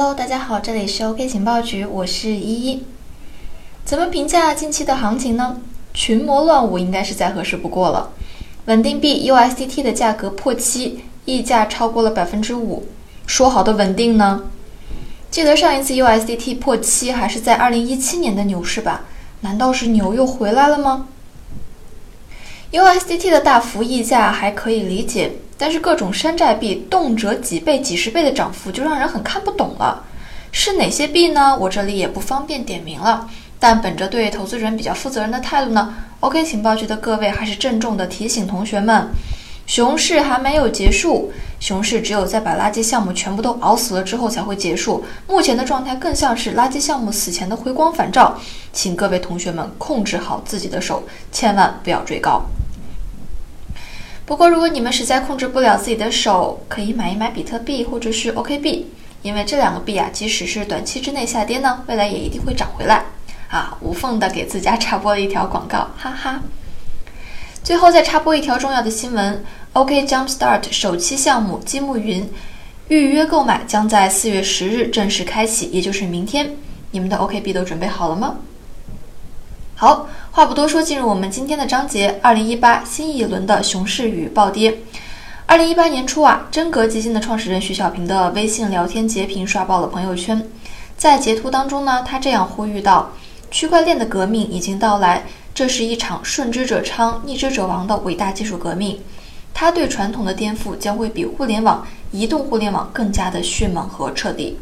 Hello，大家好，这里是 OK 情报局，我是依依。怎么评价近期的行情呢？群魔乱舞应该是再合适不过了。稳定币 USDT 的价格破七，溢价超过了百分之五。说好的稳定呢？记得上一次 USDT 破七还是在二零一七年的牛市吧？难道是牛又回来了吗？USDT 的大幅溢价还可以理解。但是各种山寨币动辄几倍、几十倍的涨幅，就让人很看不懂了。是哪些币呢？我这里也不方便点名了。但本着对投资人比较负责任的态度呢，OK 情报局的各位还是郑重的提醒同学们：熊市还没有结束，熊市只有在把垃圾项目全部都熬死了之后才会结束。目前的状态更像是垃圾项目死前的回光返照，请各位同学们控制好自己的手，千万不要追高。不过，如果你们实在控制不了自己的手，可以买一买比特币或者是 OK 币，因为这两个币啊，即使是短期之内下跌呢，未来也一定会涨回来。啊，无缝的给自家插播了一条广告，哈哈。最后再插播一条重要的新闻：OK Jumpstart 首期项目积木云预约购买将在四月十日正式开启，也就是明天。你们的 OK 币都准备好了吗？好，话不多说，进入我们今天的章节。二零一八新一轮的熊市与暴跌。二零一八年初啊，真格基金的创始人徐小平的微信聊天截屏刷爆了朋友圈。在截图当中呢，他这样呼吁道：“区块链的革命已经到来，这是一场顺之者昌，逆之者亡的伟大技术革命。它对传统的颠覆将会比互联网、移动互联网更加的迅猛和彻底。”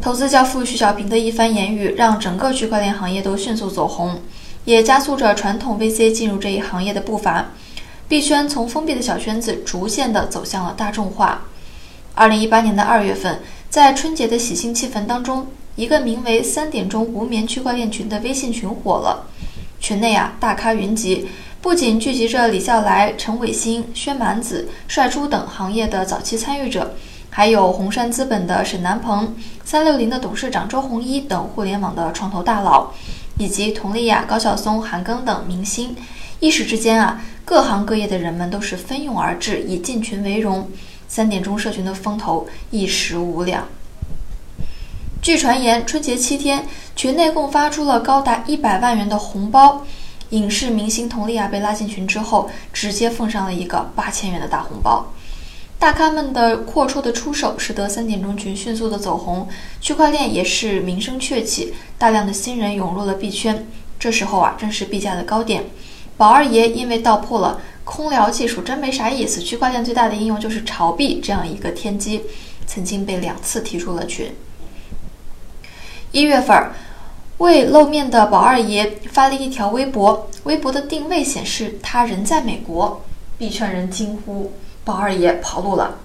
投资教父徐小平的一番言语，让整个区块链行业都迅速走红，也加速着传统 VC 进入这一行业的步伐。币圈从封闭的小圈子逐渐的走向了大众化。二零一八年的二月份，在春节的喜庆气氛当中，一个名为“三点钟无眠区块链群”的微信群火了。群内啊，大咖云集，不仅聚集着李笑来、陈伟星、薛蛮子、帅猪等行业的早期参与者。还有红杉资本的沈南鹏、三六零的董事长周鸿祎等互联网的创投大佬，以及佟丽娅、高晓松、韩庚等明星，一时之间啊，各行各业的人们都是蜂拥而至，以进群为荣。三点钟社群的风头一时无两。据传言，春节七天，群内共发出了高达一百万元的红包。影视明星佟丽娅被拉进群之后，直接奉上了一个八千元的大红包。大咖们的阔绰的出手，使得三点钟群迅速的走红，区块链也是名声鹊起，大量的新人涌入了币圈。这时候啊，正是币价的高点。宝二爷因为道破了空聊技术真没啥意思，区块链最大的应用就是炒币这样一个天机，曾经被两次踢出了群。一月份儿，未露面的宝二爷发了一条微博，微博的定位显示他人在美国，币圈人惊呼。宝二爷跑路了，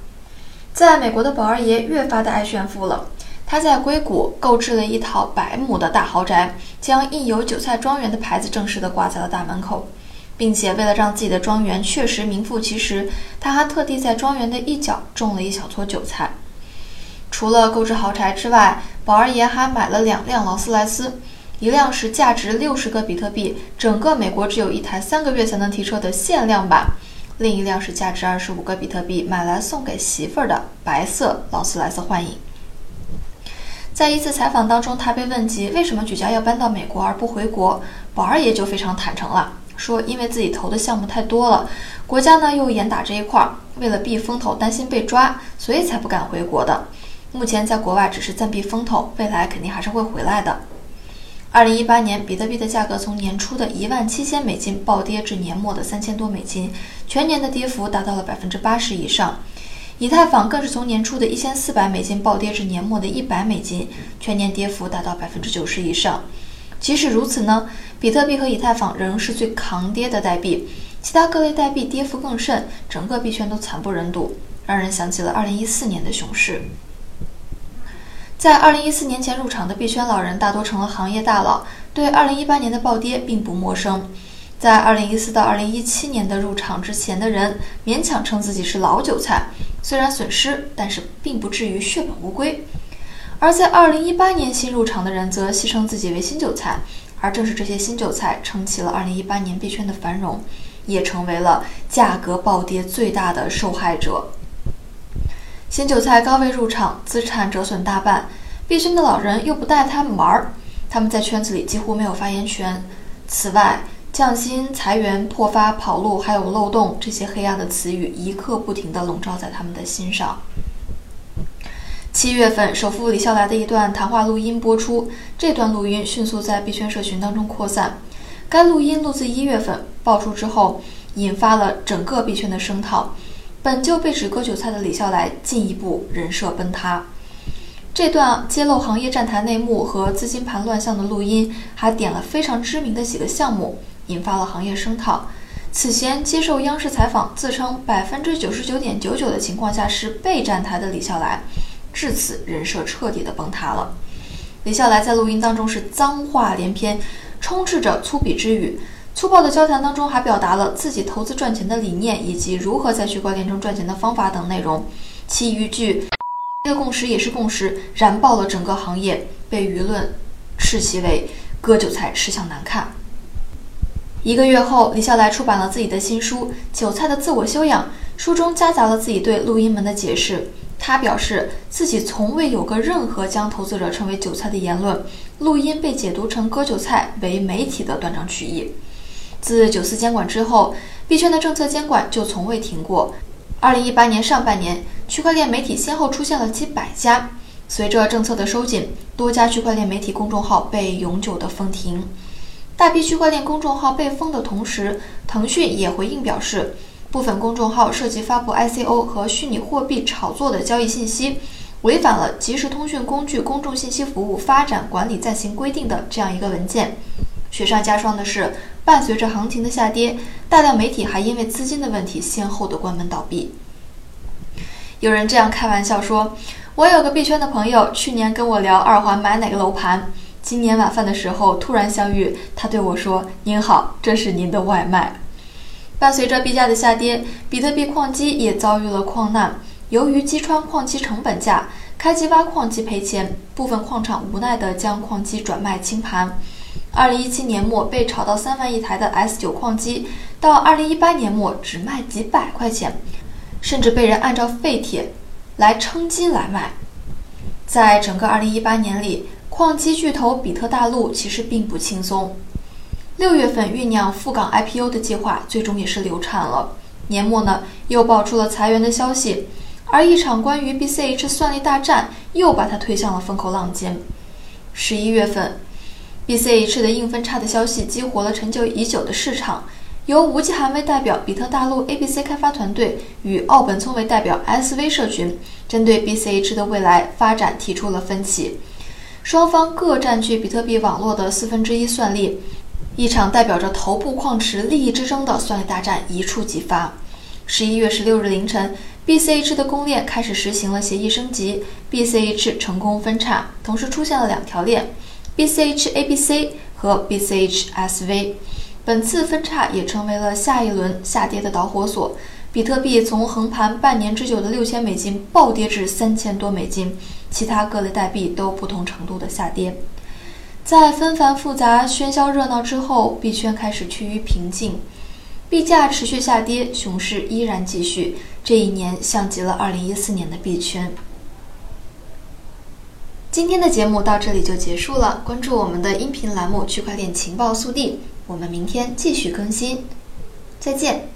在美国的宝二爷越发的爱炫富了。他在硅谷购置了一套百亩的大豪宅，将印有“韭菜庄园”的牌子正式的挂在了大门口，并且为了让自己的庄园确实名副其实，他还特地在庄园的一角种了一小撮韭菜。除了购置豪宅之外，宝二爷还买了两辆劳斯莱斯，一辆是价值六十个比特币，整个美国只有一台，三个月才能提车的限量版。另一辆是价值二十五个比特币买来送给媳妇儿的白色劳斯莱斯幻影。在一次采访当中，他被问及为什么举家要搬到美国而不回国，宝二爷就非常坦诚了，说因为自己投的项目太多了，国家呢又严打这一块儿，为了避风头，担心被抓，所以才不敢回国的。目前在国外只是暂避风头，未来肯定还是会回来的。二零一八年，比特币的价格从年初的一万七千美金暴跌至年末的三千多美金，全年的跌幅达到了百分之八十以上。以太坊更是从年初的一千四百美金暴跌至年末的一百美金，全年跌幅达到百分之九十以上。即使如此呢，比特币和以太坊仍是最抗跌的代币，其他各类代币跌幅更甚，整个币圈都惨不忍睹，让人想起了二零一四年的熊市。在二零一四年前入场的币圈老人大多成了行业大佬，对二零一八年的暴跌并不陌生。在二零一四到二零一七年的入场之前的人，勉强称自己是老韭菜，虽然损失，但是并不至于血本无归。而在二零一八年新入场的人，则戏称自己为新韭菜，而正是这些新韭菜撑起了二零一八年币圈的繁荣，也成为了价格暴跌最大的受害者。新韭菜高位入场，资产折损大半，币圈的老人又不带他们玩儿，他们在圈子里几乎没有发言权。此外，降薪、裁员、破发、跑路，还有漏洞，这些黑暗的词语一刻不停地笼罩在他们的心上。七月份，首富李笑来的一段谈话录音播出，这段录音迅速在币圈社群当中扩散。该录音录自一月份，爆出之后引发了整个币圈的声讨。本就被指割韭菜的李笑来进一步人设崩塌。这段揭露行业站台内幕和资金盘乱象的录音，还点了非常知名的几个项目，引发了行业声讨。此前接受央视采访，自称百分之九十九点九九的情况下是被站台的李笑来。至此，人设彻底的崩塌了。李笑来在录音当中是脏话连篇，充斥着粗鄙之语。粗暴的交谈当中，还表达了自己投资赚钱的理念，以及如何在区块链中赚钱的方法等内容。其余句“这个共识也是共识”，燃爆了整个行业，被舆论斥其为“割韭菜吃相难看”。一个月后，李笑来出版了自己的新书《韭菜的自我修养》，书中夹杂了自己对录音门的解释。他表示自己从未有过任何将投资者称为韭菜的言论，录音被解读成割韭菜为媒体的断章取义。自九四监管之后，币圈的政策监管就从未停过。二零一八年上半年，区块链媒体先后出现了几百家。随着政策的收紧，多家区块链媒体公众号被永久的封停。大批区块链公众号被封的同时，腾讯也回应表示。部分公众号涉及发布 ICO 和虚拟货币炒作的交易信息，违反了即时通讯工具公众信息服务发展管理暂行规定的这样一个文件。雪上加霜的是，伴随着行情的下跌，大量媒体还因为资金的问题先后的关门倒闭。有人这样开玩笑说：“我有个币圈的朋友，去年跟我聊二环买哪个楼盘，今年晚饭的时候突然相遇，他对我说：‘您好，这是您的外卖。’”伴随着币价的下跌，比特币矿机也遭遇了矿难。由于击穿矿机成本价，开机挖矿机赔钱，部分矿场无奈地将矿机转卖清盘。二零一七年末被炒到三万一台的 S 九矿机，到二零一八年末只卖几百块钱，甚至被人按照废铁来称斤来卖。在整个二零一八年里，矿机巨头比特大陆其实并不轻松。六月份酝酿赴港 IPO 的计划，最终也是流产了。年末呢，又爆出了裁员的消息，而一场关于 BCH 算力大战，又把它推向了风口浪尖。十一月份，BCH 的硬分叉的消息激活了陈旧已久的市场，由吴继涵为代表比特大陆 ABC 开发团队与奥本聪为代表 SV 社群，针对 BCH 的未来发展提出了分歧，双方各占据比特币网络的四分之一算力。一场代表着头部矿池利益之争的算力大战一触即发。十一月十六日凌晨，BCH 的公链开始实行了协议升级，BCH 成功分叉，同时出现了两条链：BCH ABC 和 BCH SV。本次分叉也成为了下一轮下跌的导火索。比特币从横盘半年之久的六千美金暴跌至三千多美金，其他各类代币都不同程度的下跌。在纷繁复杂、喧嚣热闹之后，币圈开始趋于平静，币价持续下跌，熊市依然继续。这一年像极了2014年的币圈。今天的节目到这里就结束了，关注我们的音频栏目《区块链情报速递》，我们明天继续更新，再见。